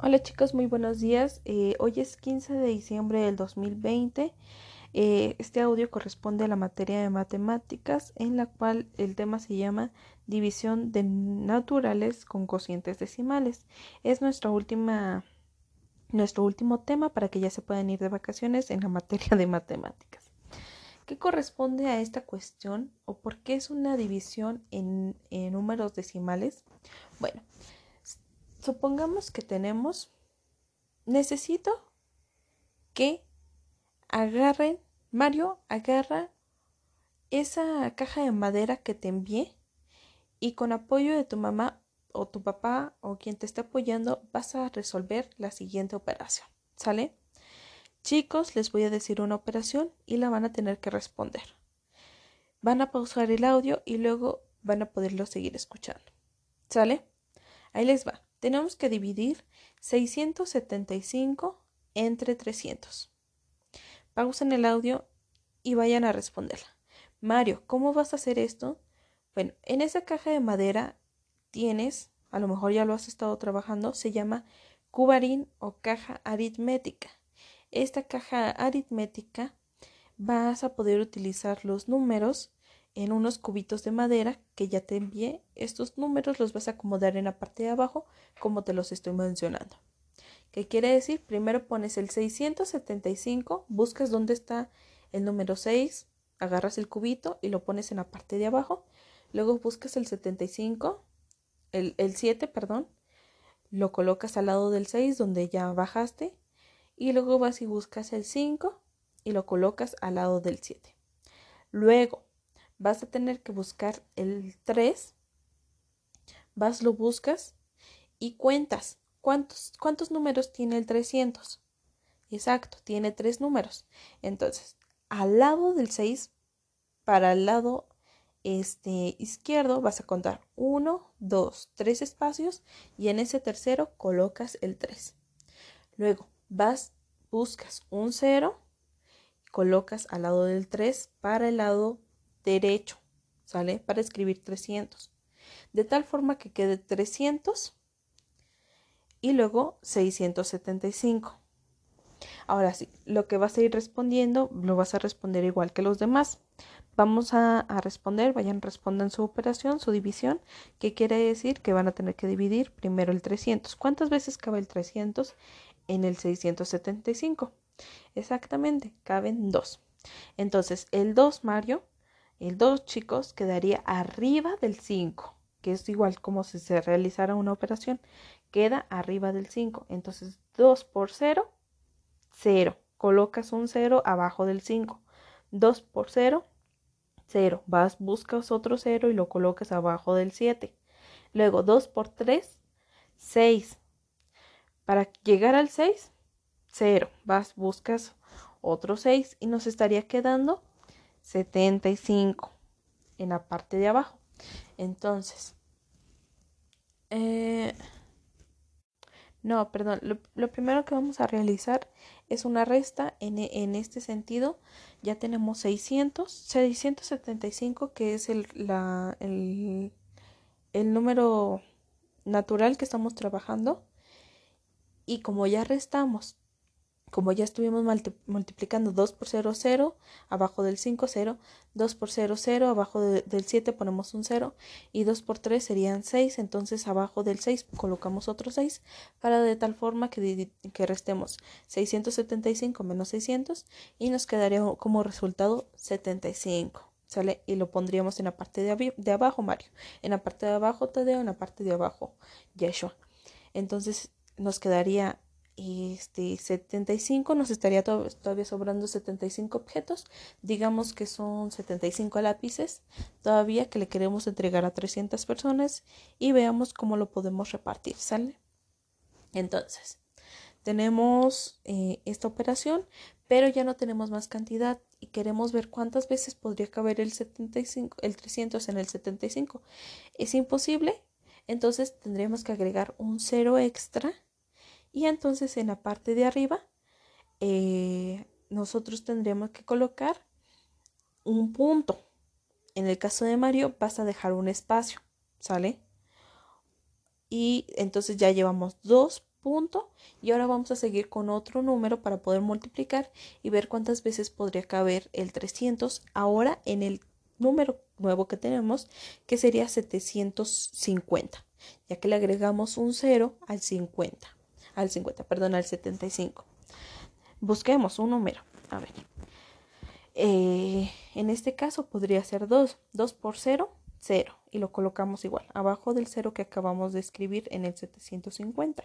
Hola chicos, muy buenos días. Eh, hoy es 15 de diciembre del 2020. Eh, este audio corresponde a la materia de matemáticas en la cual el tema se llama división de naturales con cocientes decimales. Es nuestra última, nuestro último tema para que ya se puedan ir de vacaciones en la materia de matemáticas. ¿Qué corresponde a esta cuestión o por qué es una división en, en números decimales? Bueno, supongamos que tenemos, necesito que agarren, Mario, agarra esa caja de madera que te envié y con apoyo de tu mamá o tu papá o quien te esté apoyando vas a resolver la siguiente operación. ¿Sale? Chicos, les voy a decir una operación y la van a tener que responder. Van a pausar el audio y luego van a poderlo seguir escuchando. ¿Sale? Ahí les va tenemos que dividir 675 entre 300. Pausen el audio y vayan a responderla. Mario, ¿cómo vas a hacer esto? Bueno, en esa caja de madera tienes, a lo mejor ya lo has estado trabajando, se llama cubarín o caja aritmética. Esta caja aritmética vas a poder utilizar los números en unos cubitos de madera que ya te envié. Estos números los vas a acomodar en la parte de abajo como te los estoy mencionando. ¿Qué quiere decir? Primero pones el 675, buscas dónde está el número 6, agarras el cubito y lo pones en la parte de abajo. Luego buscas el 75, el, el 7, perdón, lo colocas al lado del 6 donde ya bajaste y luego vas y buscas el 5 y lo colocas al lado del 7. Luego vas a tener que buscar el 3, vas, lo buscas y cuentas. ¿Cuántos, cuántos números tiene el 300? Exacto, tiene tres números. Entonces, al lado del 6, para el lado este, izquierdo, vas a contar 1, 2, 3 espacios y en ese tercero colocas el 3. Luego, vas, buscas un 0, colocas al lado del 3 para el lado derecho, ¿sale? Para escribir 300. De tal forma que quede 300 y luego 675. Ahora sí, lo que vas a ir respondiendo lo vas a responder igual que los demás. Vamos a, responder, vayan, respondan su operación, su división, que quiere decir que van a tener que dividir primero el 300. ¿Cuántas veces cabe el 300 en el 675? Exactamente, caben dos. Entonces, el 2, Mario, el 2, chicos, quedaría arriba del 5, que es igual como si se realizara una operación. Queda arriba del 5. Entonces, 2 por 0, 0. Colocas un 0 abajo del 5. 2 por 0, 0. Vas, buscas otro 0 y lo colocas abajo del 7. Luego, 2 por 3, 6. Para llegar al 6, 0. Vas, buscas otro 6 y nos estaría quedando 75 en la parte de abajo. Entonces, eh, no, perdón, lo, primero que vamos a realizar es una resta en, en, este sentido. Ya tenemos 600, 675 que es el, la, el, el número natural que estamos trabajando. Y como ya restamos como ya estuvimos multiplicando 2 por 0, 0, abajo del 5, 0, 2 por 0, 0, abajo del 7 ponemos un 0 y 2 por 3 serían 6, entonces abajo del 6 colocamos otro 6 para de tal forma que, que restemos 675 menos 600 y nos quedaría como resultado 75. ¿Sale? Y lo pondríamos en la parte de, de abajo, Mario. En la parte de abajo, Tadeo. En la parte de abajo, Yeshua. Entonces nos quedaría este 75 nos estaría todavía sobrando 75 objetos. Digamos que son 75 lápices todavía que le queremos entregar a 300 personas y veamos cómo lo podemos repartir sale entonces tenemos eh, esta operación pero ya no tenemos más cantidad y queremos ver cuántas veces podría caber el 75 el 300 en el 75 es imposible entonces tendríamos que agregar un cero extra y entonces en la parte de arriba eh, nosotros tendríamos que colocar un punto. En el caso de Mario vas a dejar un espacio, ¿sale? Y entonces ya llevamos dos punto y ahora vamos a seguir con otro número para poder multiplicar y ver cuántas veces podría caber el 300 ahora en el número nuevo que tenemos que sería 750 ya que le agregamos un 0 al 50 al 50 perdón al 75 busquemos un número a ver eh, en este caso podría ser 2 2 por 0 0 y lo colocamos igual abajo del 0 que acabamos de escribir en el 750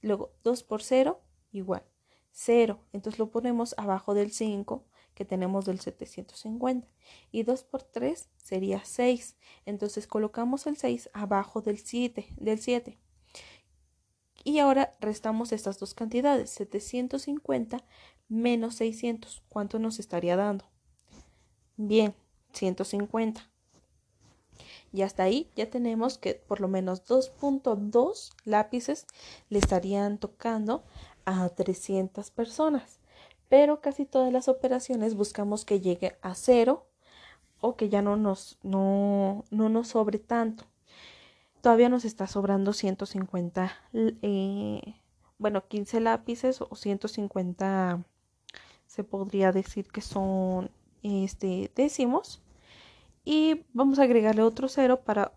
Luego 2 por 0 igual 0. Entonces lo ponemos abajo del 5 que tenemos del 750. Y 2 por 3 sería 6. Entonces colocamos el 6 abajo del 7. Del 7. Y ahora restamos estas dos cantidades. 750 menos 600. ¿Cuánto nos estaría dando? Bien, 150. Y hasta ahí ya tenemos que por lo menos 2.2 lápices le estarían tocando a 300 personas. Pero casi todas las operaciones buscamos que llegue a cero o que ya no nos, no, no nos sobre tanto. Todavía nos está sobrando 150, eh, bueno, 15 lápices o 150 se podría decir que son este, décimos y vamos a agregarle otro cero para,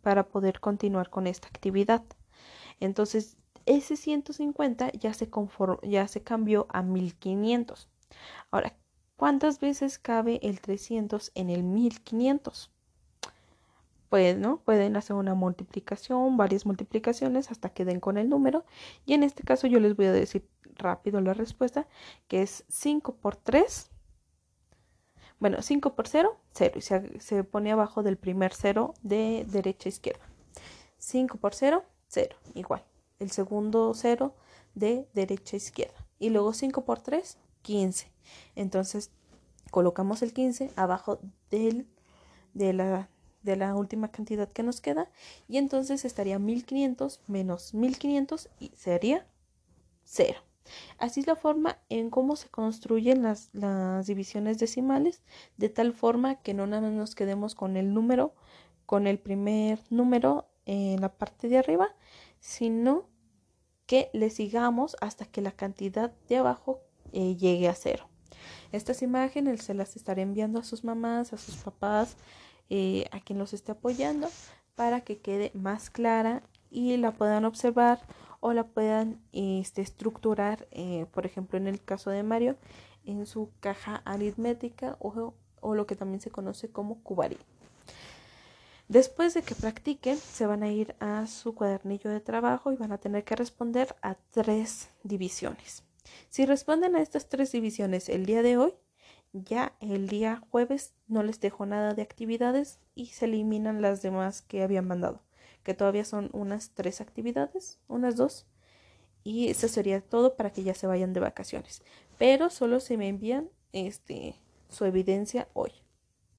para poder continuar con esta actividad. Entonces, ese 150 ya se, ya se cambió a 1500. Ahora, ¿cuántas veces cabe el 300 en el 1500? Pues, ¿no? Pueden hacer una multiplicación, varias multiplicaciones hasta que den con el número. Y en este caso yo les voy a decir rápido la respuesta, que es 5 por 3 bueno, 5 por 0, 0. Y se, se pone abajo del primer 0 de derecha a izquierda. 5 por 0, 0. Igual. El segundo 0 de derecha a izquierda. Y luego 5 por 3, 15. Entonces colocamos el 15 abajo del, de, la, de la última cantidad que nos queda. Y entonces estaría 1500 menos 1500 y sería 0. Así es la forma en cómo se construyen las, divisiones decimales, de tal forma que no nada nos quedemos con el número, con el primer número en la parte de arriba, sino que le sigamos hasta que la cantidad de abajo eh, llegue a cero. Estas imágenes se las estaré enviando a sus mamás, a sus papás, eh, a quien los esté apoyando, para que quede más clara y la puedan observar o la puedan este, estructurar, eh, por ejemplo, en el caso de Mario, en su caja aritmética o, o lo que también se conoce como cubarí. Después de que practiquen, se van a ir a su cuadernillo de trabajo y van a tener que responder a tres divisiones. Si responden a estas tres divisiones el día de hoy, ya el día jueves no les dejo nada de actividades y se eliminan las demás que habían mandado que todavía son unas tres actividades, unas dos. Y eso sería todo para que ya se vayan de vacaciones. Pero solo se me envían este, su evidencia hoy.